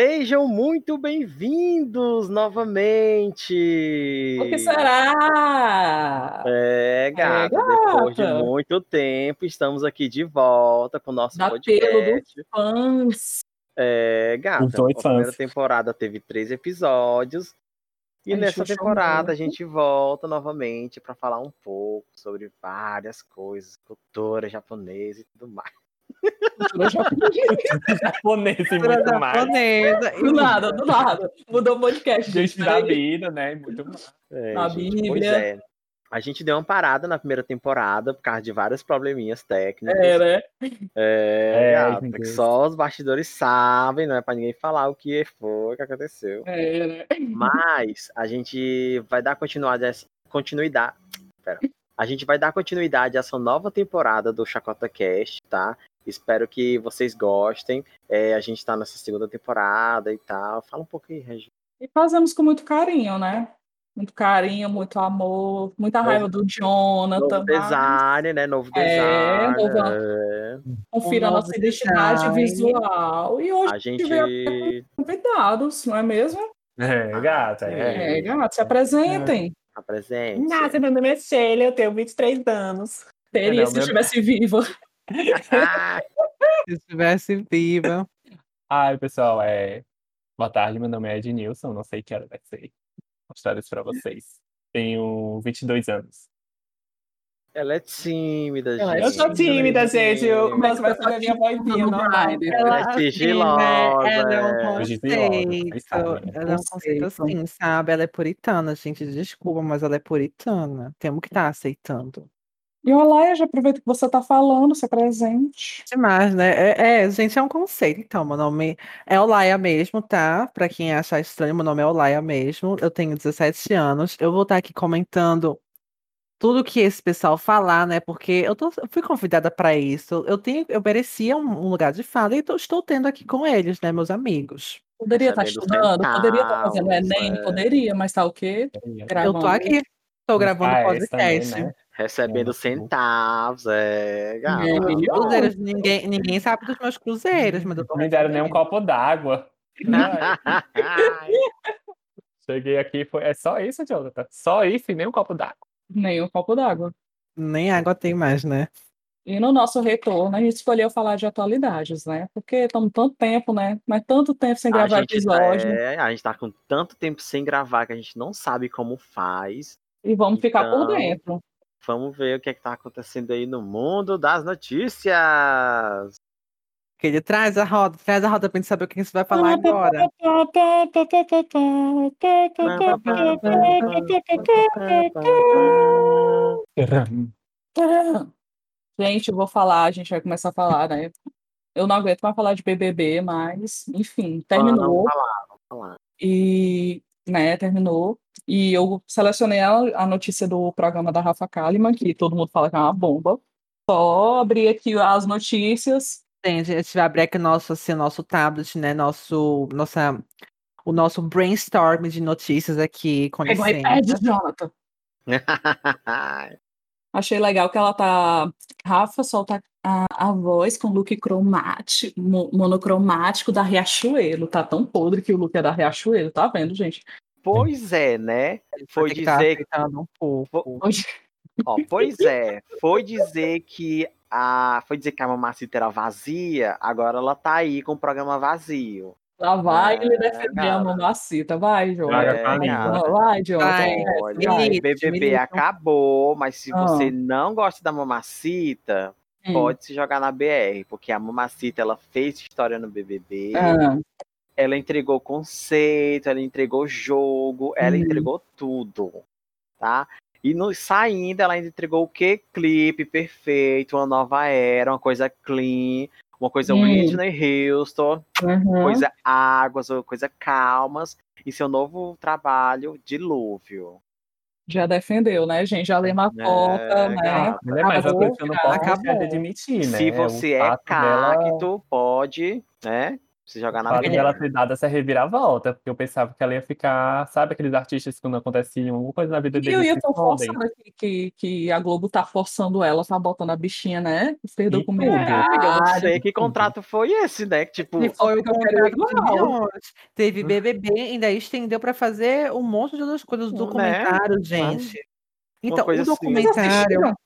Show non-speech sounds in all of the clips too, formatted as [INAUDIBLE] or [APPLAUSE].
Sejam muito bem-vindos novamente! O que será? É, gata, É, depois de muito tempo, estamos aqui de volta com o nosso Da pelo podcast. dos fãs. É, gata, dois a primeira fãs. temporada teve três episódios. E Ai, nessa temporada a gente volta novamente para falar um pouco sobre várias coisas, cultura japonesa e tudo mais. Japonesa. [LAUGHS] e muito mais. japonesa. Do nada, do nada. Mudou o podcast. Gente da vida, né? Muito mais. É, Na gente, Pois é. A gente deu uma parada na primeira temporada por causa de vários probleminhas técnicos. É, né? É, É, gata, só os bastidores sabem, não é pra ninguém falar o que foi que aconteceu. É, né? Mas a gente vai dar continuidade a essa, continuidade. Pera. A gente vai dar continuidade a essa nova temporada do Chacota Cast, tá? Espero que vocês gostem. É, a gente tá nessa segunda temporada e tal. Fala um pouco aí, Regi. E fazemos com muito carinho, né? Muito carinho, muito amor, muita raiva do Jonathan. Novo design, né? Novo É, design. novo- é. Confira a nossa novo identidade design. visual. E hoje A gente. convidados, não é mesmo? É, gata. É, É. gato, se apresentem. Apresente. meu nome é Sheila, eu tenho 23 anos. Teria não, se meu- estivesse viva. [LAUGHS] Se estivesse viva. Ai, pessoal, é... Boa tarde, meu nome é Ednilson, não sei que hora vai ser. Mostrar isso pra vocês. Tenho 22 anos. ela é tímida, Ela é gente. Eu sou tímida, gente. Eu Como é começo a tá fazer minha vozinha. normal. Ela é sigilosa, Ela é um conceito. Ela é um conceito Conceito. assim, sabe? Ela é puritana, gente. Desculpa, mas ela é puritana. Temos que estar aceitando. E olá, já aproveita que você está falando, se apresente. Demais, né? É, é, gente, é um conceito. Então, meu nome é Olaia mesmo, tá? Pra quem achar estranho, meu nome é Olaia mesmo. Eu tenho 17 anos. Eu vou estar aqui comentando tudo que esse pessoal falar, né? Porque eu, tô, eu fui convidada para isso. Eu tenho, eu merecia um, um lugar de fala e tô- estou tendo aqui com eles, né, meus amigos. Poderia estar Recebendo estudando, poderia estar fazendo centavos, Enem, é. poderia, mas tá o quê? Eu tô aqui, tô gravando Ah, esse também, podcast. né? Recebendo É, centavos, é. Cruzeiros, ninguém, ninguém sabe dos meus cruzeiros, mas eu tô Não me deram nem um copo d'água. [LAUGHS] [LAUGHS] Cheguei aqui, foi... é só isso, Jonathan? Só isso e nem um copo d'água. Nem um copo d'água. Nem água tem mais, né? E no nosso retorno, a gente escolheu falar de atualidades, né? Porque estamos tanto tempo, né? Mas tanto tempo sem gravar gente, episódio. é, a gente tá com tanto tempo sem gravar que a gente não sabe como faz. E vamos ficar por Então, dentro. Vamos ver o que é que tá acontecendo aí no mundo das notícias. Que ele traz a roda, traz a roda pra gente saber o que você vai falar agora. Gente, eu vou falar, a gente vai começar a falar, né? Eu não aguento mais falar de BBB, mas, enfim, terminou. Vamos falar, vamos falar. E, né, terminou. E eu selecionei a, a notícia do programa da Rafa Kalimann, que todo mundo fala que é uma bomba. Só abri aqui as notícias. Gente, a gente vai abrir aqui nosso, assim, nosso tablet, né? Nosso, nossa, o nosso brainstorm de notícias aqui, com Pega o licença. iPad, Jonathan. [LAUGHS] Achei legal que ela tá. Rafa solta a, a voz com look cromático, mo- monocromático da Riachuelo. Tá tão podre que o look é da Riachuelo, tá vendo, gente? Pois é, né? Foi Tem que tá dizer um pouco. Ó, pois é, foi dizer que a foi dizer que a mamacita era vazia, agora ela tá aí com o programa vazio. lá vai É, ele defender a mamacita. Vai, mim. cara. Vai. Vai. Olha, BBB acabou, mas se Ah. você não gosta da mamacita, Hum. pode se jogar na BR, porque a mamacita ela fez história no BBB, Ah, ela entregou conceito, ela entregou jogo, ela Hum. entregou tudo, tá? E no, saindo, ela ainda entregou o quê? Clipe perfeito, uma nova era, uma coisa clean, uma coisa Hum. Whitney Houston, uhum. coisa águas, ou coisa calmas, e seu novo trabalho, Dilúvio. Já defendeu, né, gente? Já leu uma É, cota, né? gata. Mulher, mas a Acabou, pessoa não pode admitir, né? Se você é dela- cacto, pode, né? Se jogar na Fala pedra. dela ter dado essa reviravolta, porque eu pensava que ela ia ficar, sabe, aqueles artistas quando acontecia alguma coisa na vida E eu deles ia se tão escondem. forçando aqui que, que a Globo tá forçando ela, tá botando a bichinha, né? Fez E documentário. Eu não Caralho, sei que contrato foi esse, né? Que, tipo, E foi o porque eu quero igual. Teve BBB, ainda estendeu pra fazer um monte de outras coisas. Né? Documentário, gente. Então, o assim. Documentário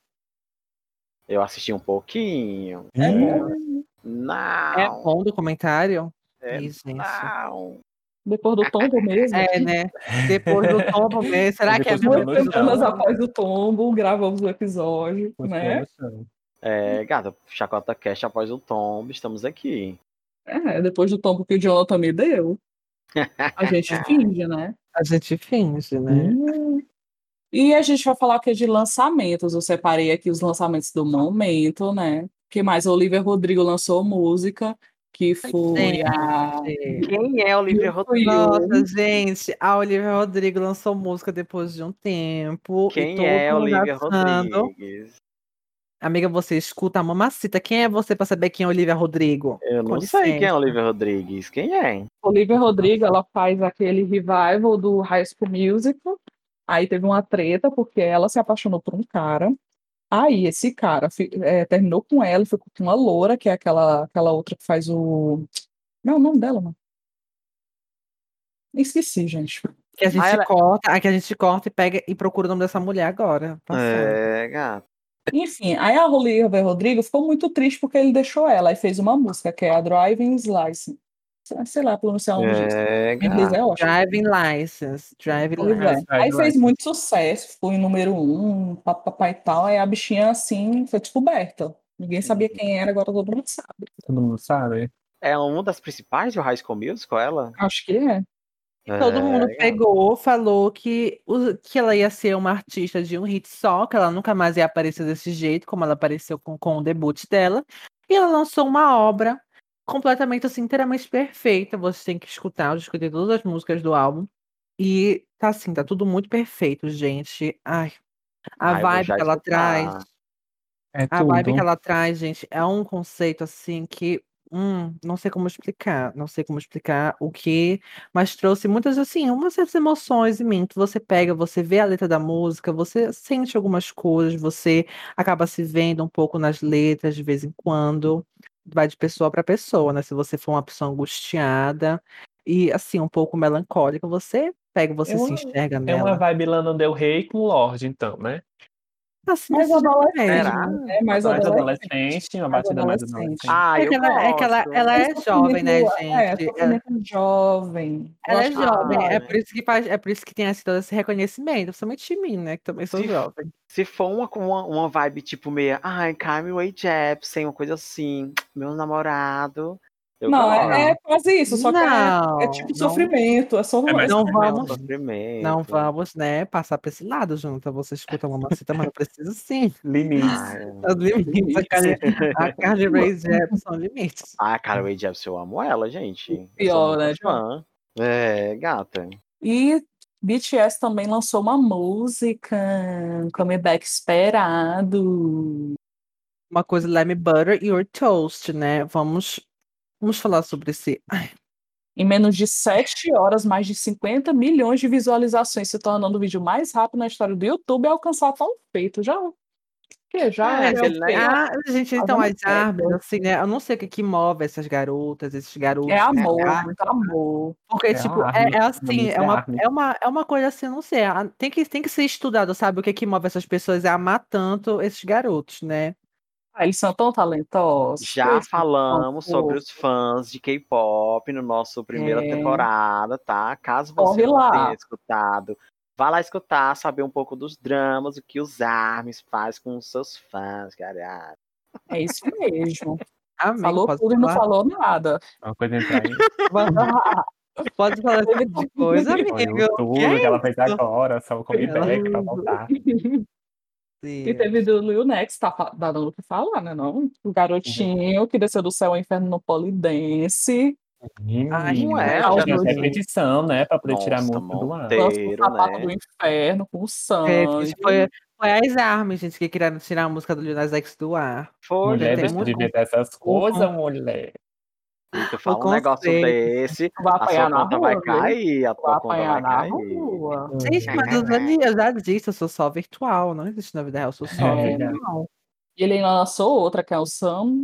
eu assisti um pouquinho. É bom. Não. é bom o documentário. É, gente. não. Depois do tombo mesmo. É, né? Depois do tombo mesmo. [LAUGHS] Será que é Duas semanas após o tombo, gravamos o episódio, né? É, gata, Chacota Cash após o tombo, estamos aqui. É, depois do tombo que o Jonathan me deu. [LAUGHS] A gente finge, né? A gente finge, né? E a gente vai falar aqui de lançamentos. Eu separei aqui os lançamentos do momento, né? Que mais? A Olivia Rodrigo lançou música, que foi Gente. a. Quem é Olivia Rodrigo? Nossa, gente, a Olivia Rodrigo lançou música depois de um tempo. Quem é Olivia achando- Rodrigues? Amiga, você escuta a mamacita. Quem é você pra saber quem é Olivia Rodrigo? Eu não Com sei quem é. Olivia Rodrigues. Quem é? Olivia Rodrigo, ela faz aquele revival do High School Musical. Aí teve uma treta, porque ela se apaixonou por um cara. Aí esse cara eh, terminou com ela, e ficou com uma loura, que é aquela, aquela outra que faz o. Não, é o nome dela, mano. Esqueci, gente. Que a gente Ah, ela- corta, a que a gente corta e pega e procura o nome dessa mulher agora. Passando. É, gato. Enfim, aí a Olivia Rodrigo ficou muito triste porque ele deixou ela e fez uma música que é a Driving License. Sei lá pronunciar um disso. É, Em inglês é ótimo. Driving license. Driving Pois é. license. Aí Drive fez License. muito sucesso, ficou em número um, papapá e tal. Aí a bichinha, assim, foi descoberta. Ninguém sabia quem era, agora todo mundo sabe. Todo mundo sabe? É uma das principais do High School Musical, ela? Acho que é. Todo É, mundo gato. pegou, falou que, o- que ela ia ser uma artista de um hit só, que ela nunca mais ia aparecer desse jeito, como ela apareceu com, com o debut dela. E ela lançou uma obra completamente, assim, inteiramente perfeita. Você tem que escutar, eu já escutei todas as músicas do álbum. E tá assim, tá tudo muito perfeito, gente. Ai, a vou vibe que ela escutar. traz. É A vibe tudo. que ela traz, gente, é um conceito assim que, hum, não sei como explicar, não sei como explicar o que, mas trouxe muitas assim, umas certas emoções em mim. Você pega, você vê a letra da música, você sente algumas coisas, você acaba se vendo um pouco nas letras de vez em quando. Vai de pessoa para pessoa, né? Se você for uma pessoa angustiada e assim, um pouco melancólica, você pega, você É se uma- enxerga É uma nela. vibe Lana Del Rey com Lorde, então, né? Assim, Mais desse jeito adolescente. Será? É mais Mais adolescente. adolescente, uma Mais batida mais adolescente. adolescente. Ah, É eu que ela, é que ela, ela é jovem, né, É, gente? Ela- sofrimento jovem. Ela é jovem, é jovem. por isso que faz, é por isso que tem esse, todo esse reconhecimento, principalmente de mim, né? Que também sou Se- jovem. Se for uma, uma, uma vibe tipo meia, ai, Carmen Way Jepsen, uma coisa assim, meu namorado. Eu Não, é, é quase isso, só que é, Não, é tipo não. sofrimento, é só É mais Não vamos, Sofrimento. não vamos, né, passar pra esse lado, junto. Você escuta uma maceta, mas não precisa sim. Limites. Ai, Os limites. A Carly, a Carly Rae Jepsen são limites. Ah, cara, Way Jepsen, eu amo ela, gente. Pior, né, fã. É, gata. E BTS também lançou uma música, um comeback esperado. Uma coisa, let me butter your toast, né? Vamos, vamos falar sobre esse. Ai, Em menos de 7 horas, mais de 50 milhões de visualizações, se tornando o vídeo mais rápido na história do YouTube a alcançar tal feito. Já. Que já É, é, né, Ah, gente, então vamos as árvores, assim, né? Eu não sei o que, que move essas garotas, esses garotos. é né? amor, Ah, muito amor. Porque, É tipo, é, é assim, é é uma, é, uma, é uma coisa assim, não sei. Tem que, tem que ser estudado, sabe? O que que move essas pessoas a amar tanto esses garotos, né? Ah, eles são tão talentosos. Já falamos sobre os fãs de K-pop no nosso primeira É. temporada, tá? Caso você Corre não lá. tenha escutado, vá lá escutar, saber um pouco dos dramas, o que os ARMYs faz com os seus fãs, cara. É isso mesmo. Amém. Falou tudo e não falou nada. Uma coisa entrar em Pode falar esse tipo de coisa, amigo. tudo Que que ela fez agora, só o comeback pra voltar. [LAUGHS] E teve do Lil Nex, tá tá dando o que falar, né? Não? O garotinho que desceu do céu ao inferno no polidense. Ai, Menina, não é, tinha já até vi. petição, né? Pra poder tirar a Nossa, música do ar. O sapato né? do inferno com É, sangue. foi, foi as armas, gente, que queriam tirar a música do Lil Nas X do ar. Foi, Mulher, tem deixa muito- de ver essas coisas, mulher. Tu fala um negócio desse, Tu vai a apanhar sua na conta rua, vai cair, a Tu vai tua conta vai cair. Rua. Gente, mas eu já, li- eu já disse, eu sou só virtual, não existe na vida real, eu sou só É. virtual. E ele lançou outra, que é o Sun,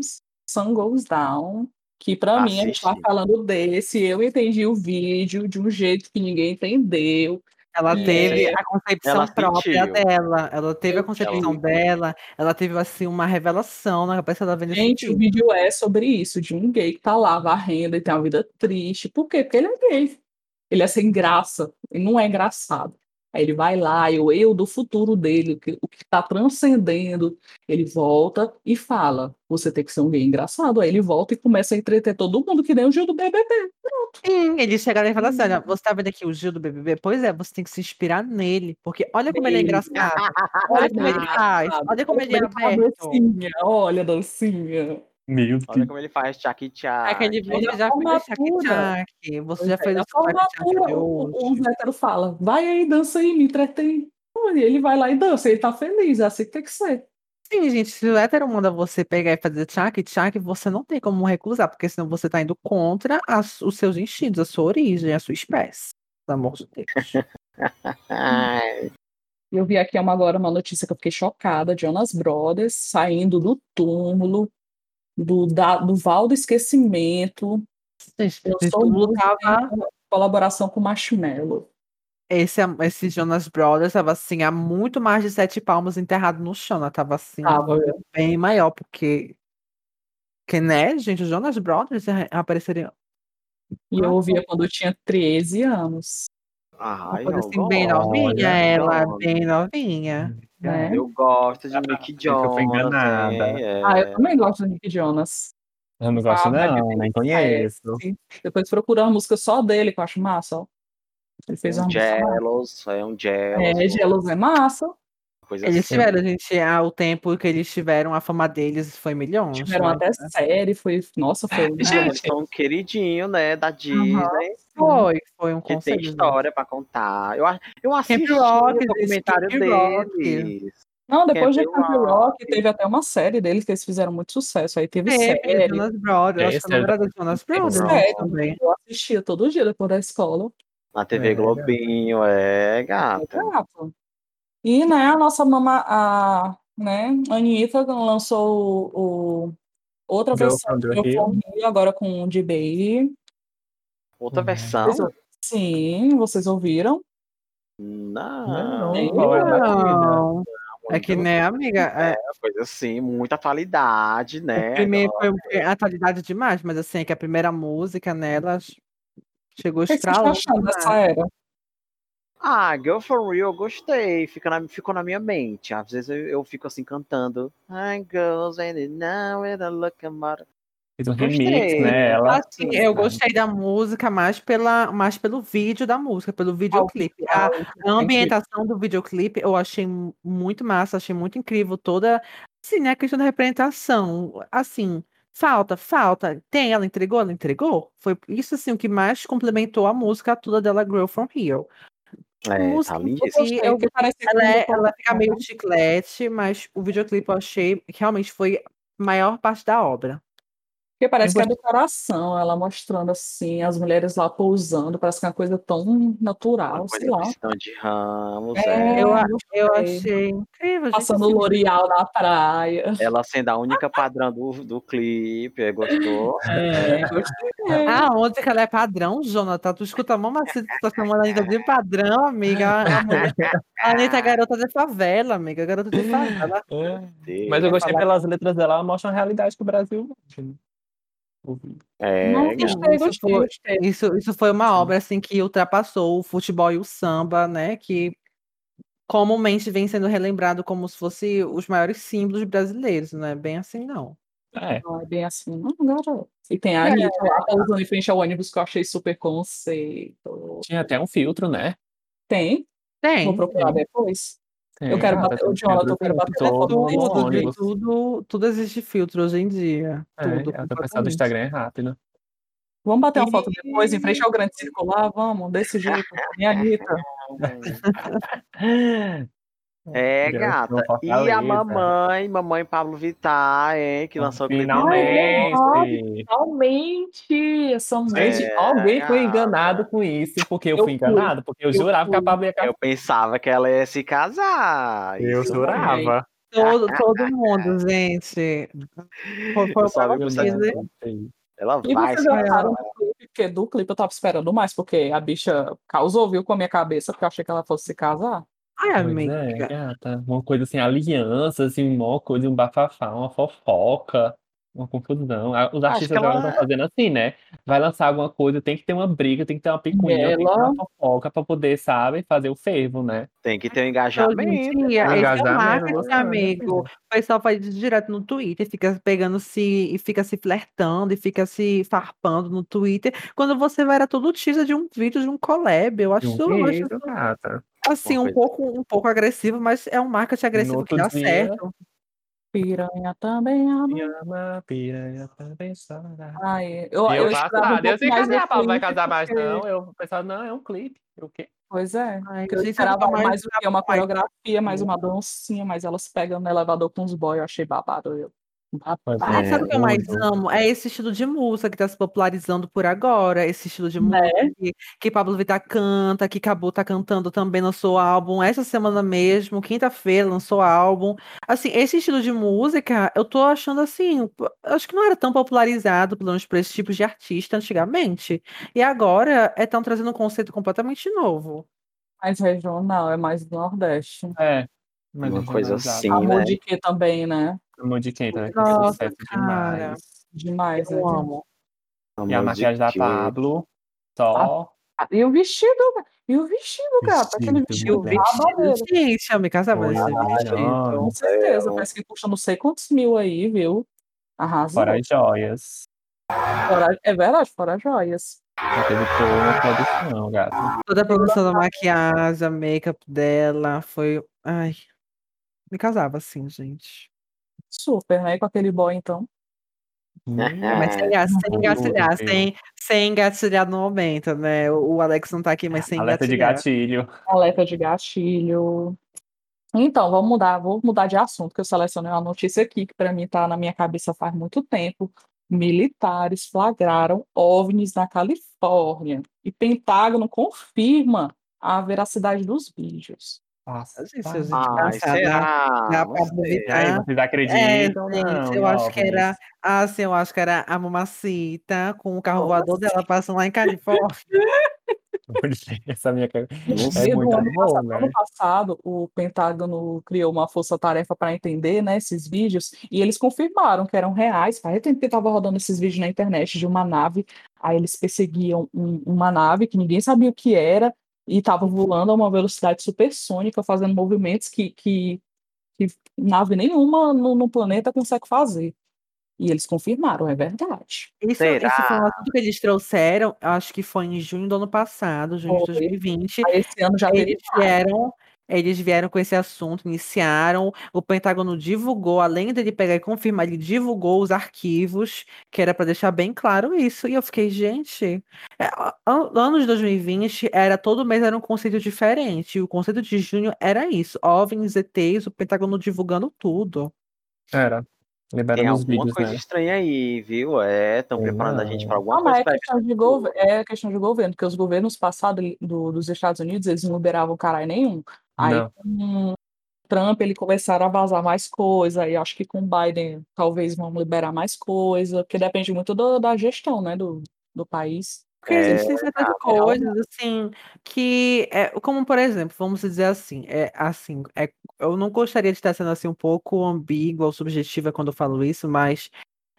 Sun Goes Down, que pra mim a gente tá falando desse. Eu entendi o vídeo de um jeito que ninguém entendeu. Ela É. teve a concepção Ela própria sentiu. dela, ela teve a concepção tive. dela, ela teve assim uma revelação na cabeça dela vendo esse Gente, o vídeo. vídeo é sobre isso, de um gay que tá lá varrendo e tem uma vida triste. Por quê? Porque ele é gay. Ele é sem graça, ele não é engraçado. Aí ele vai lá, e o eu do futuro dele, o que, o que tá transcendendo, ele volta e fala: Você tem que ser um gay engraçado. Aí ele volta e começa a entreter todo mundo, que nem o Gil do BBB. Sim, ele chega lá e fala assim: olha, você tá vendo aqui o Gil do BBB? Pois é, você tem que se inspirar nele, porque olha como ele é Nele. engraçado, [LAUGHS] olha como ele faz, olha como ele é Olha a aberto. dancinha, olha a dancinha. Meu Olha Deus. como ele faz É tchac. Aquele Olha você a já fez o formatura. tchac-tchac, você já é, fez formatura, de o, o hétero fala, vai aí, dança aí, me entretém. E ele vai lá e dança, ele tá feliz, é assim que tem que ser. Sim, gente, se o hétero manda você pegar e fazer tchac-tchac, você não tem como recusar, porque senão você tá indo contra as- os seus instintos, a sua origem, a sua espécie. Pelo amor de Deus. [LAUGHS] Eu vi aqui uma, agora uma notícia que eu fiquei chocada, Jonas Brothers saindo do túmulo, do, da, do val do esquecimento, Gente, Eu sou túmulo muito tava- em colaboração com Marshmello. esse, esse Jonas Brothers tava assim, há muito mais de sete palmos enterrado no chão, né? Tava assim, Tava, bem maior, porque. Que, né, gente, os Jonas Brothers apareceriam. E eu ouvia quando eu tinha 13 anos. eu assim, bem novinha, ela, gosto. bem novinha. Né? Eu gosto de Ah, Nick eu Jonas. fui enganada. hein, é. Ah, eu também gosto do Nick Jonas. Eu não gosto, Ah, não, nem conheço. Sim. Depois procura uma música só dele, que eu acho massa. ó. Ele fez uma um música. massa. Jealous, é um Jealous. É, Gelos é massa. Coisa Eles assim. tiveram, gente, ah, o tempo que eles tiveram, a fama deles foi milhões. Tiveram né? até série, foi. Nossa, foi. Eles [LAUGHS] Gente, são um queridinho, né, da Disney. Foi, foi um Que tem história pra contar. Eu, eu assisti Rock, o documentário Camp Rock. deles. Não, depois de Camp Camp Rock. Rock, teve até uma série deles que eles fizeram muito sucesso. Aí teve Teve, série. Jonas Brothers, acho que é era Jonas Brothers série. também. Eu assistia todo dia depois da escola. Na TV É, Globinho, é, gata. Exato. E, né, a nossa mama, a, né, a Anitta lançou o, o- outra Girl versão do Rio, agora com o D-Baby. Outra Uhum. versão? Sim, vocês ouviram? Não. Não, é? Não, é que, Muito- né, amiga, é, Coisa assim, muita atualidade, né? primeiro foi atualidade demais, mas assim, é que a primeira música nela chegou O que, que estão estralando. achando né? dessa era? Ah, Girl for Real, eu gostei. Fica na, ficou na minha mente. Às vezes eu, eu fico assim cantando. I goes and it now and I look at Fez um Gostei. remix, né? Ela, Assim, eu gostei da música mais, pela, mais pelo vídeo da música, pelo videoclipe. A, ambientação do videoclipe eu achei mu- muito massa, achei muito incrível toda, assim, né, a questão da representação, assim, falta, falta, tem, ela entregou, ela entregou, foi isso, assim, o que mais complementou a música toda dela, Girl From Here. A É, música tá Gostei, eu- parece que ela, é- ela fica meio chiclete, mas o videoclipe eu achei que realmente foi a maior parte da obra. Porque parece que é decoração, ela mostrando assim, as mulheres lá pousando, parece que é uma coisa tão natural, Uma sei lá. de Ramos, É, é. Eu, eu achei incrível, Passando assim, L'Oreal na praia. Ela sendo a única padrão do, do clipe, gostou? É, gostei. Ah, onde que ela é padrão, Jonathan? Tu escuta a mamacita, tu tá chamando a Anitta de padrão, amiga. A, mulher- a Anitta é garota de favela, amiga. Garota de favela. Mas eu gostei pelas letras dela, ela mostra a realidade que o Brasil vive, né? É, Não, gostei, isso gostei, foi- gostei. Isso, isso foi uma obra assim que ultrapassou o futebol e o samba, né? Que comumente vem sendo relembrado como se fosse os maiores símbolos brasileiros, não é bem assim, não. É, Não é bem assim, não, garoto. E tem a É. Anitta lá pousando em frente ao ônibus que eu achei super conceito. tinha até um filtro, né? Tem? Tem. Vou procurar depois. Tem, Eu quero ah, bater- o Jonathan, eu quero bater todo na foto. Tudo, tudo, tudo existe filtro hoje em dia. É, Tudo. a pessoa do. Instagram é rápido. Vamos bater uma foto depois, em frente ao grande [LAUGHS] circular, vamos, desse jeito. Minha Anitta. [LAUGHS] [LAUGHS] É, gata. E a mamãe, mamãe Pablo Vittar, hein, que lançou o clipe Finalmente! Finalmente! Essa Gente, É, alguém foi enganado com isso, porque eu, Eu fui fui. enganado, porque eu, Eu jurava que a fui. Pablo ia casar. Eu pensava que ela ia se casar. Eu Isso jurava. Todo, todo mundo, gente. Foi, [LAUGHS] o site. Ela E vai vocês casar. do clipe? Porque do clipe eu tava esperando mais, porque a bicha causou, viu, com a minha cabeça, porque eu achei que ela fosse se casar. Pois amiga. é, gata. Uma coisa assim, aliança, assim, uma coisa, um bafafá, uma fofoca, uma confusão. Os Acho artistas agora ela- estão fazendo assim, né? Vai lançar alguma coisa, tem que ter uma briga, tem que ter uma picuinha, tem que ter Ela- uma fofoca pra poder, sabe, fazer o fervo, né? Tem que ter um Hoje em engajamento. dia, Um esse é o engajamento, marketing, amigo. O pessoal faz isso direto no Twitter, fica pegando se e fica se flertando e fica se farpando no Twitter. Quando você vai era todo teaser de um vídeo de um collab, eu acho, De um eu acho gata. Assim um pouco um pouco agressivo, mas é um marketing agressivo que dá dia- certo. Piranha também ama. Me ama, piranha, também chora. Ai, eu, eu eu esperava um passado, eu sei que mais do a Pablo vai casar mais, porque- não. Eu pensava, não, é um clipe. O quê? Pois é. Ai, eu esperava mais, mais- o quê? Uma mais- coreografia, mais uma dancinha, mas elas pegando no elevador com os boys, eu achei babado. Eu. Ah, sabe o que eu mais amo? É esse estilo de música que tá se popularizando por agora. Esse estilo de Né? música que, que Pablo Vittar canta, que Cabo tá cantando também lançou álbum essa semana mesmo, quinta-feira lançou álbum. Assim, esse estilo de música, eu tô achando assim, acho que não era tão popularizado, pelo menos por esse tipo de artista antigamente. E agora estão trazendo um conceito completamente novo. Mais regional, é mais do Nordeste. É. Mas Uma coisa assim, Amor né? de que também, né? Amor de quem, tá? Que Nossa, sucesso cara. demais. Demais, Eu né? amo. E a maquiagem da? Pablo, só. Ah, E o vestido, e o vestido, gata, aquele Vestido, vestido vestido, gente, eu me casava nesse vestido. Com certeza, parece que custa não sei quantos mil aí, viu? Arrasou. Fora as joias. Fora- é verdade, fora as joias. Já teve toda a produção, gato. Toda a produção da maquiagem, a make-up dela foi. Ai. Me casava assim, gente. Super, né? Com aquele boy, então. Mas sem, É, ga- sem tudo, engatilhar, viu? sem, sem engatilhar no momento, né? O, Alex não tá aqui, mas sem Alerta de engatilhar. gatilho. Alerta de gatilho. Então, vamos mudar, vou mudar de assunto, que eu selecionei uma notícia aqui que para mim está na minha cabeça faz muito tempo. Militares flagraram OVNIs na Califórnia e Pentágono confirma a veracidade dos vídeos. Nossa, Isso, tá. gente, Ai, cansada. será? Dá Não pra sei. duvidar. Aí, vocês É, acreditam? gente, não, eu em acho que era. Ah, sim, eu acho que era a mamacita com o carro voador dela passando lá em [LAUGHS] Califórnia. Essa minha. Não. É muito ano bom, passado, né? ano passado, o Pentágono criou uma força-tarefa para entender né, esses vídeos e eles confirmaram que eram reais. Faz tempo que estava rodando esses vídeos na internet de uma nave. Aí eles perseguiam um- uma nave que ninguém sabia o que era e estava voando a uma velocidade supersônica, fazendo movimentos que, que, que nave nenhuma no, no planeta consegue fazer. E eles confirmaram, é verdade. Isso, Será? isso foi um assunto que eles trouxeram, acho que foi em junho do ano passado, junho de Foi. 2020. Aí esse ano já Eles vieram, eles vieram com esse assunto, iniciaram. O Pentágono divulgou, além dele pegar e confirmar, ele divulgou os arquivos, que era para deixar bem claro isso. E eu fiquei, gente, é, a- a- ano de 2020 era todo mês era um conceito diferente. E o conceito de junho era isso: OVNIs, ETs, o Pentágono divulgando tudo. Era. Tem Liberando os alguma vídeos, coisa né? estranha aí, viu? É, estão preparando a gente para alguma Não, mas coisa. é pra- questão de, gov- é questão de governo, porque os governos passados do- dos Estados Unidos, eles não liberavam caralho nenhum. Aí Não. com Trump, ele começaram a vazar mais coisa, e acho que com Biden talvez vão liberar mais coisa, porque depende muito do- da gestão, né, do, do país. Porque É, existem certas ah, coisas, assim, que, é, como por exemplo, vamos dizer assim, é, assim, é, eu não gostaria de estar sendo assim um pouco ambígua ou subjetiva quando eu falo isso, mas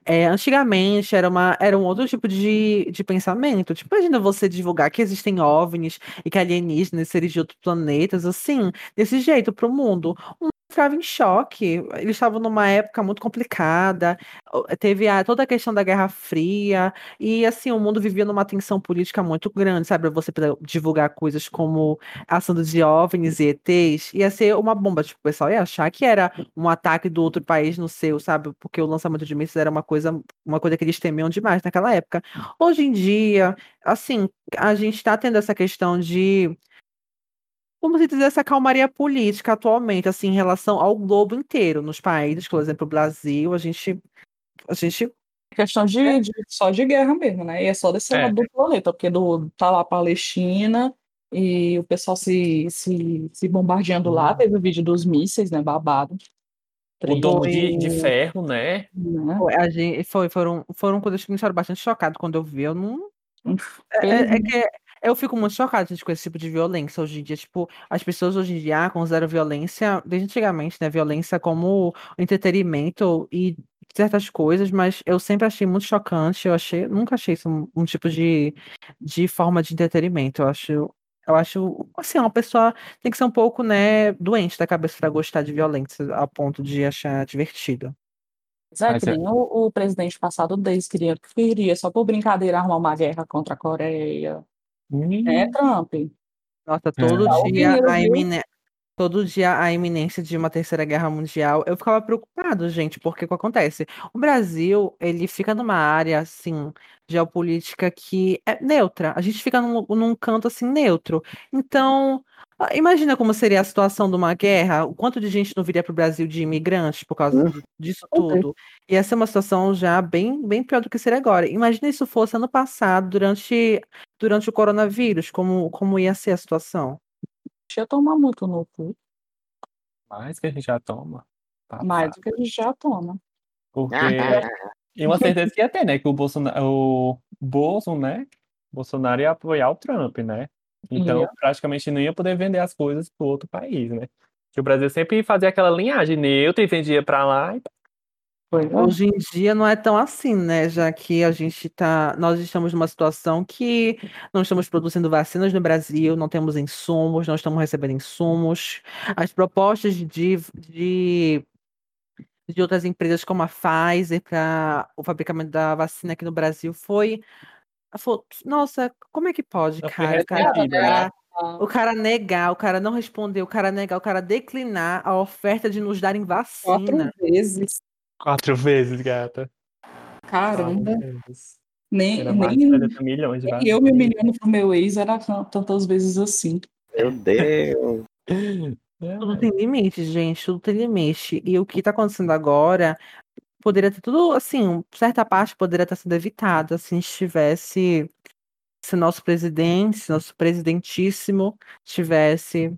é, antigamente era, uma, era um outro tipo de, de pensamento. Tipo, imagina você divulgar que existem OVNIs e que alienígenas, seres de outros planetas, assim, desse jeito para o mundo. O ficava em choque. Eles estavam numa época muito complicada, teve a, toda a questão da Guerra Fria, e assim, o mundo vivia numa tensão política muito grande, sabe? Você divulgar coisas como assunto de OVNIs e ETs, ia ser uma bomba. Tipo, o pessoal ia achar que era um ataque do outro país no seu, sabe? Porque o lançamento de mísseis era uma coisa, uma coisa que eles temiam demais naquela época. Hoje em dia, assim, a gente tá tendo essa questão de vamos dizer, essa calmaria política atualmente, assim, em relação ao globo inteiro, nos países, por exemplo, o Brasil, a gente, a gente Questão de, de- só de guerra mesmo, né? E é só desse É. lado do planeta, porque do, tá lá a Palestina e o pessoal se, se, se bombardeando lá. Teve o vídeo dos mísseis, né? Babado. O domo de, de ferro, né? né? Foi, a gente, foi, foram, foram coisas que me deixaram bastante chocado quando eu vi. Eu não. É, é- é Felizmente. que eu fico muito chocada gente, com esse tipo de violência hoje em dia. Tipo, as pessoas hoje em dia consideram violência, desde antigamente, né? Violência como entretenimento e certas coisas, mas eu sempre achei muito chocante. Eu achei, nunca achei isso um, um tipo de, de forma de entretenimento. Eu acho. Eu acho, assim, uma pessoa tem que ser um pouco, né, doente da cabeça para gostar de violência, a ponto de achar divertido. Pois é, Mas é. o, o presidente passado deles queria, queria, só por brincadeira, arrumar uma guerra contra a Coreia. Hum, É, Trump. Nossa, todo Tá dia ouvindo, a viu? Todo dia a iminência de uma terceira guerra mundial, eu ficava preocupado, gente, porque o que acontece? O Brasil, ele fica numa área, assim, geopolítica que é neutra. A gente fica num, num canto, assim, neutro. Então, ah, imagina como seria a situação de uma guerra, o quanto de gente não viria para o Brasil de imigrantes por causa Hum. de- disso tudo. Ia ser uma situação já bem, bem pior do que seria agora. Imagina isso fosse ano passado, durante, durante o coronavírus, como, como ia ser a situação. Deixa eu tomar muito no cu, mais que a gente já toma. mais Passado. do que a gente já toma. Porque. E uma certeza que ia ter, né? Que o Bolsonaro, o Bolson, né? Bolsonaro ia apoiar o Trump, né? Então, Ia. praticamente não ia poder vender as coisas para outro país, né? Que o Brasil sempre fazia aquela linhagem neutra e vendia para lá. E... Pois é. Hoje em dia não é tão assim, né? Já que a gente tá, nós estamos numa situação que não estamos produzindo vacinas no Brasil, não temos insumos, não estamos recebendo insumos. As propostas de, de, de outras empresas como a Pfizer para o fabricamento da vacina aqui no Brasil foi, foi- nossa, como é que pode, Não cara? O né? o cara negar, o cara não responder, o cara negar, o cara declinar a oferta de nos darem Quatro vacina. vezes. Quatro vezes, gata. Caramba. Quatro vezes. Nem, Era nem, 40 milhões eu me humilhando pro meu ex era tan- tantas vezes assim. Meu Deus. É, Tudo tem limite, gente, tudo tem limite. E o que tá acontecendo agora poderia ter tudo, assim, certa parte poderia estar sendo evitada se a gente tivesse, se nosso presidente, se nosso presidentíssimo tivesse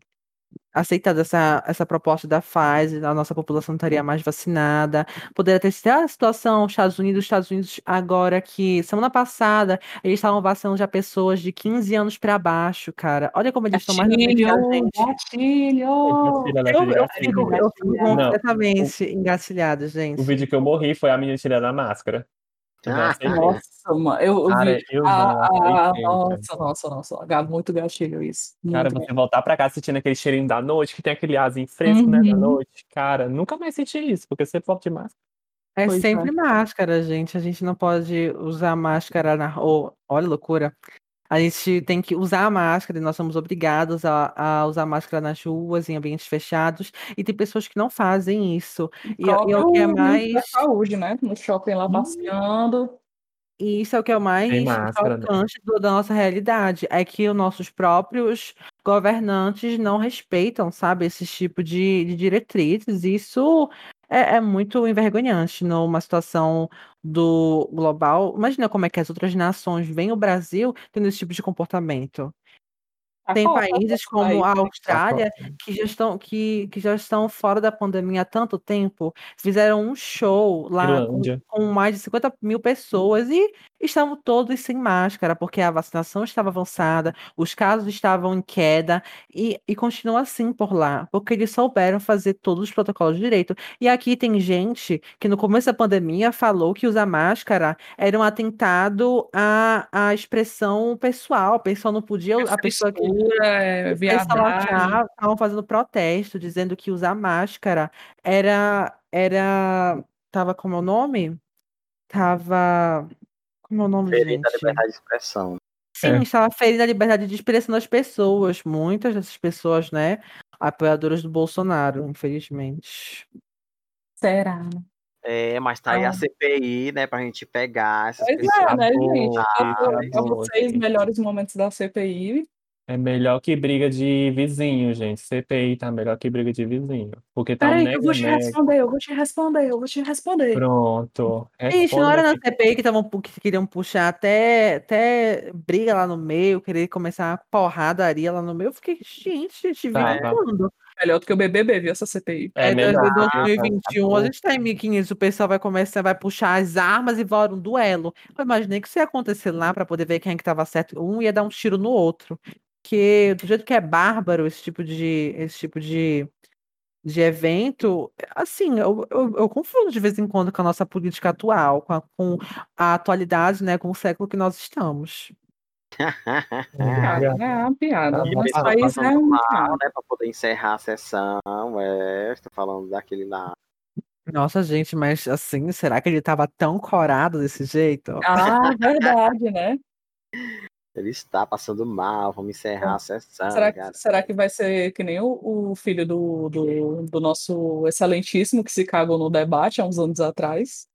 aceitado essa, essa proposta da Pfizer, a nossa população estaria mais vacinada. Poderia ter sido a situação, Estados Unidos, Estados Unidos agora que semana passada eles estavam vacinando já pessoas de 15 anos para baixo, cara. Olha como eles estão mais Gatilho, gente. gatilho. Eu, fico, completamente engatilhada, gente. O vídeo que eu morri foi a menina tirando a máscara. Então, Ah, assim, Nossa, mano, eu, Cara, vi. eu Ah, ah, aceitei, nossa, nossa, nossa. Muito gatilho isso. Cara, Muito você voltar pra casa sentindo aquele cheirinho da noite, que tem aquele arzinho fresco, né, da Uhum. noite. Cara, nunca mais senti isso, porque você volta de máscara. É Pois é. sempre máscara, gente. A gente não pode usar máscara na rua. Olha, loucura. A gente tem que usar a máscara e nós somos obrigados a, a usar máscara nas ruas, em ambientes fechados. E tem pessoas que não fazem isso. E, e é o que é mais. da saúde, né? No shopping lá Hum. passeando. E isso é o que é o mais máscara, né? chocante da nossa realidade. É que os nossos próprios governantes não respeitam, sabe, esse tipo de, de diretrizes. Isso é, é muito envergonhante numa situação do global. Imagina como é que as outras nações veem o Brasil tendo esse tipo de comportamento. A Tem Copa, países como a? Austrália que já estão, que, que já estão fora da pandemia há tanto tempo, fizeram um show lá com, com mais de 50 mil pessoas e estavam todos sem máscara, porque a vacinação estava avançada, os casos estavam em queda e, e continua assim por lá, porque eles souberam fazer todos os protocolos direito. E aqui tem gente que no começo da pandemia falou que usar máscara era um atentado à, à expressão pessoal, a pessoa não podia, a pessoa que Frescura, é, viadagem. estavam fazendo protesto, dizendo que usar máscara era, era, tava como é o nome? Tava, como é o nome, Ferindo a gente? liberdade de expressão. Sim, É. estava ferindo a liberdade de expressão das pessoas, muitas dessas pessoas, né, apoiadoras do Bolsonaro, infelizmente. Será, né? É, mas tá aí Ah. a CPI, né, pra gente pegar essas Pois pessoas. é, né, gente? Pra vocês, gente. melhores momentos da CPI. É melhor que briga de vizinho, gente. CPI tá melhor que briga de vizinho. Porque tá um Peraí, que eu vou te responder, eu vou te responder, eu vou te responder. Pronto. Gente, Responda era na aqui. CPI que, tavam, que queriam puxar até, até briga lá no meio, querer começar uma porradaria lá no meio. Eu fiquei, gente, gente, viram Tava. quando? Melhor do que o BBB, viu, essa CPI. É É, melhor. desde Ah, 2021, tá a gente tá em 1500, o pessoal vai começar, vai puxar as armas e vai um duelo. Eu imaginei que isso ia acontecer lá pra poder ver quem é que tava certo. Um ia dar um tiro no outro. Porque do jeito que é bárbaro esse tipo de, esse tipo de, de evento, assim, eu, eu, eu confundo de vez em quando com a nossa política atual, com a, com a atualidade, né, com o século que nós estamos. [LAUGHS] Piada, é uma piada. Tá. Nosso país é um mal, né, pra poder encerrar a sessão, é, estou falando daquele lá. Nossa, gente, mas assim, será que ele tava tão corado desse jeito? Ah, verdade, né? [LAUGHS] Ele está passando mal, vamos encerrar a sessão, Será, que- será que vai ser que nem o, o filho do, do, do nosso excelentíssimo que se cagou no debate há uns anos atrás?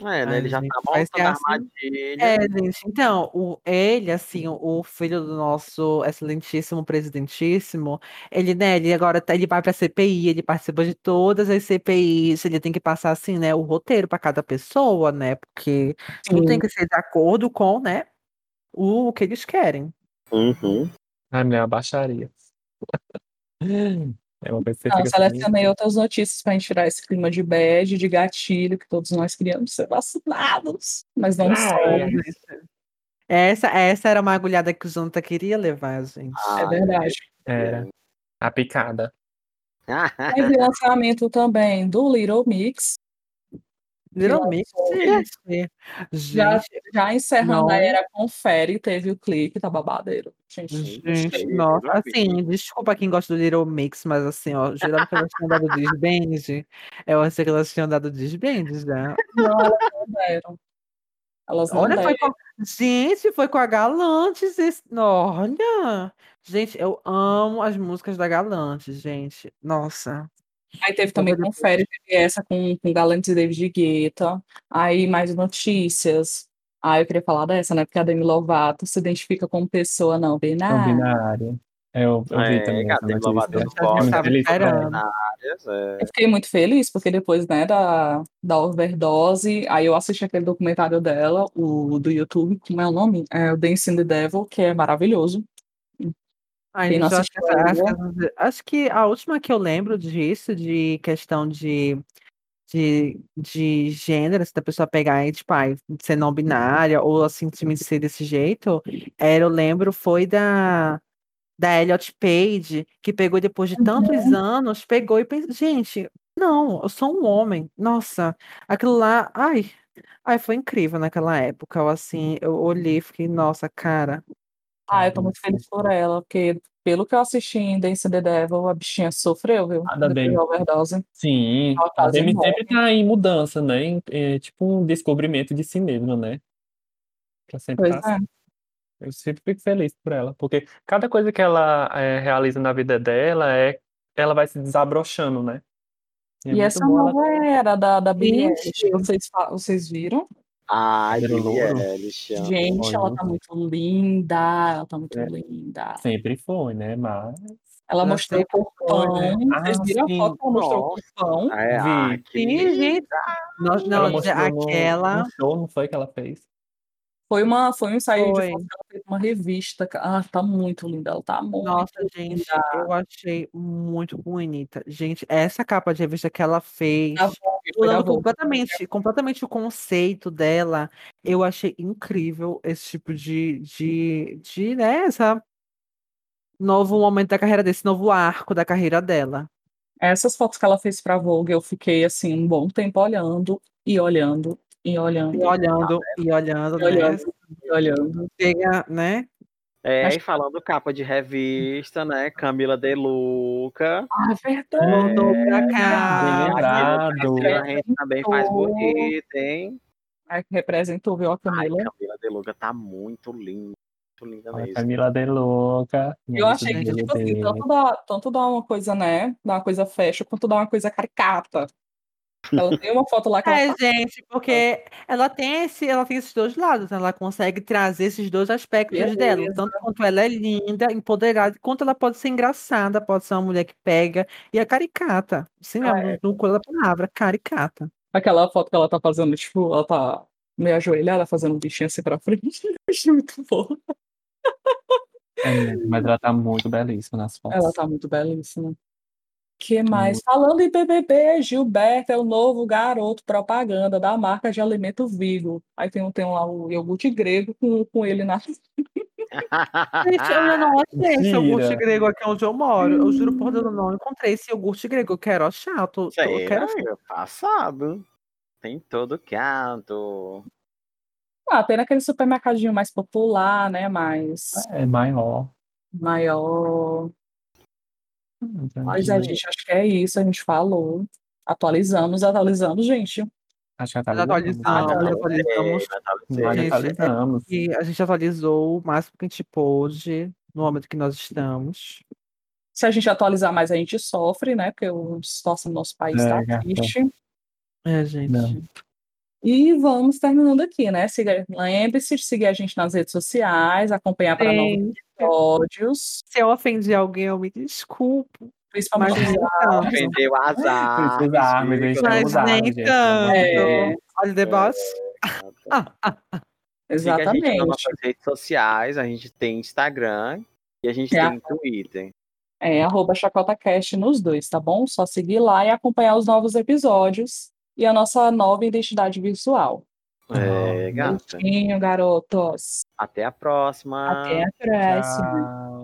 É, né, Ai, ele já gente, tá vai ser montando a assim. armadilha. É, gente, então, o, ele, assim, o, filho do nosso excelentíssimo presidentíssimo, ele, né, ele agora tá- ele vai pra CPI, ele participa de todas as CPIs, ele tem que passar, assim, né, o roteiro pra cada pessoa, né, porque tudo tem que ser de acordo com, né, o que eles querem. Uhum. Ai, mulher, é uma baixaria. [LAUGHS] É uma coisa que Não, fica assim. selecionei outras notícias para gente tirar esse clima de bad, de gatilho, que todos nós queríamos ser vacinados, mas não Ah, somos. Essa, essa era uma agulhada que o Jonathan queria levar, gente. É verdade. Era a picada. Teve lançamento também do Little Mix, Little que Mix, lançou- gente. já, já encerrando não. a era Confere, teve o clipe, tá babadeiro. Gente, Gente, nossa, assim, desculpa quem gosta do Little Mix, mas assim, ó, jurava que elas tinham dado desband, eu achei que elas tinham dado desband já. não, elas não deram. Elas não Olha, deram. foi com, gente, foi com a Galantes, esse, olha, gente, eu amo as músicas da Galantes, gente, nossa. Aí teve também Confere, teve essa com, com Galantes e David Guetta. Aí mais notícias. Ah, eu queria falar dessa, né? Porque a Demi Lovato se identifica como pessoa não Não binária. É, Eu, eu vi É, também essa Gabriel Lovato. Áreas, é. Eu fiquei muito feliz, porque depois, né, da, da overdose, aí eu assisti aquele documentário dela, o do YouTube, como é o nome? É o Dancing the Devil, que é maravilhoso. Ai, gente, eu acho, acho que- a última que eu lembro disso, de questão de, de, de gênero, se da pessoa pegar e, tipo, ai, ser não binária, ou assim, se ser desse jeito, era, eu lembro, foi da, da Elliot Page, que pegou depois de tantos anos, pegou e pensou, gente, não, eu sou um homem. Nossa, aquilo lá, ai, ai, foi incrível naquela época. Eu, assim, eu olhei e fiquei, nossa, cara. Ah, eu tô muito feliz por ela, porque pelo que eu assisti em Dancing the Devil, a bichinha sofreu, viu? Nada bem. overdose. Sim, Ela a Demi sempre tá em mudança, né? É tipo um descobrimento de si mesma, né? Ela sempre Pois tá é. Eu sempre fico feliz por ela, porque cada coisa que ela é, realiza na vida dela é ela vai se desabrochando, né? E é E muito essa bom ela nova era da, da Billie vocês, vocês viram? Ai. Eilish, amo. Gente, ela tá muito linda, ela tá muito É. linda. sempre foi, né? Mas Ela mostrou o corpão. né? Vocês Ah, viram sim. a foto que ela mostrou o corpão? É, Vi. ai, que gente. Não, ela mostrou aquela. no show, não foi que ela fez? Foi, uma, foi um ensaio Foi. de foto que ela fez uma revista. Ah, tá muito linda, ela tá muito Nossa, gente, linda. eu achei muito bonita. Gente, essa capa de revista que ela fez, mudando completamente, completamente o conceito dela, eu achei incrível esse tipo de, de, de, né, essa novo momento da carreira desse novo arco da carreira dela. Essas fotos que ela fez pra Vogue, eu fiquei assim um bom tempo olhando e olhando e olhando E olhando, e olhando, e né? olhando e olhando. Chega, né? É, Acho- e falando capa de revista, né? Camila De Luca. Ah, verdade. Voltou pra Bem cá. lembrado. A gente também faz bonito, hein? Ai, que representou, viu, a Ai, Camila? Camila De Luca tá muito linda. Muito linda A mesmo. Camila de louca. Eu achei que, tipo assim, tanto dá, tanto dá uma coisa, né? Dá uma coisa fashion, quanto dá uma coisa caricata. Ela tem uma foto lá que ela É, gente, porque ela tem esse, ela tem esses dois lados, ela consegue trazer esses dois aspectos dela, Beleza. tanto quanto ela é linda, empoderada, quanto ela pode ser engraçada, pode ser uma mulher que pega e é caricata. Sim, Ah, mesmo, no cor da palavra, caricata. Aquela foto que ela tá fazendo, tipo, ela tá meio ajoelhada, fazendo um bichinho assim pra frente. Achei [LAUGHS] muito bom. É mas ela tá muito belíssima nas fotos. Ela tá muito belíssima. Que mais? Falando em BBB, Gilberto é o novo garoto propaganda da marca de alimento Vigo. Aí tem, um- tem lá o iogurte grego com, com ele na. [LAUGHS] Gente, eu não achei esse iogurte grego aqui onde eu moro. Eu juro por Deus, eu não encontrei esse iogurte grego. Eu quero achar. Eu, tô, tô- eu quero é passado. Tem em todo canto. Ah, tem naquele supermercadinho mais popular, né? Mais É maior. maior. Mas a gente acho que é isso, a gente falou. Atualizamos, atualizamos, gente. Acho que atualizamos. atualizamos, atualizamos. E a gente atualizou o máximo que a gente pôde no momento que nós estamos. Se a gente atualizar mais, a gente sofre, né? Porque a situação do nosso país É, está gata. triste. É, gente. Não. E vamos terminando aqui, né? Lembre-se de seguir a gente nas redes sociais, acompanhar para novos episódios, se eu ofendi alguém, eu me desculpo. principalmente Mas tanto. Ofendeu as armas. Precisa de armas, a gente Vitor. tem Mas nem gente. tanto. É. Olha o deboche. Siga a gente nas Exatamente. nossas redes sociais. A gente tem Instagram e a gente É. tem Twitter. É arroba ChacotaCast nos dois, tá bom? Só seguir lá e acompanhar os novos episódios e a nossa nova identidade visual. É, gata. Beijinho, garotos. Até a próxima. Até a próxima. Tchau.